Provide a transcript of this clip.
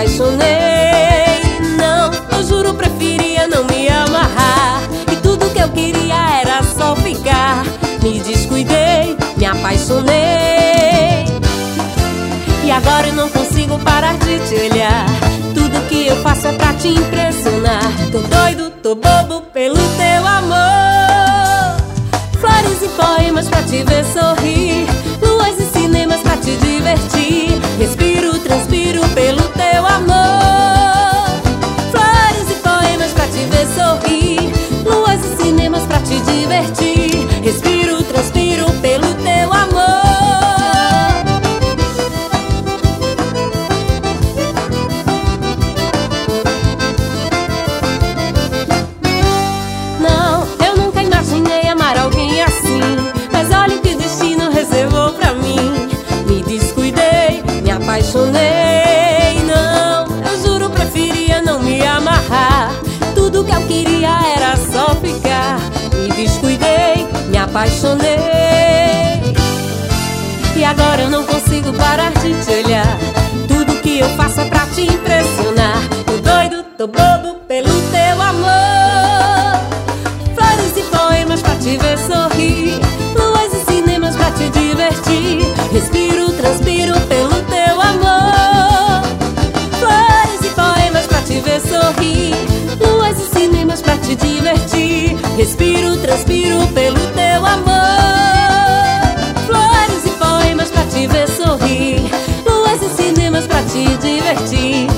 apaixonei. Não, eu juro, preferia não me amarrar. E tudo que eu queria era só ficar. Me descuidei, me apaixonei. E agora eu não consigo parar de te olhar. Tudo que eu faço é pra te impressionar. Tô doido, tô bobo pelo teu amor. Flores e poemas pra te ver sorrir. apaixonei, não. Eu juro, preferia não me amarrar. Tudo que eu queria era só ficar. Me descuidei, me apaixonei. E agora eu não consigo parar de te olhar. Tudo que eu faço é pra te impressionar. Tô doido, tô bobo pelo teu amor. Flores e poemas pra te ver sorrir. Luas e cinemas pra te divertir. Respiro, transpiro. transpiro pelo teu amor. Flores e poemas pra te ver sorrir, luas e cinemas pra te divertir.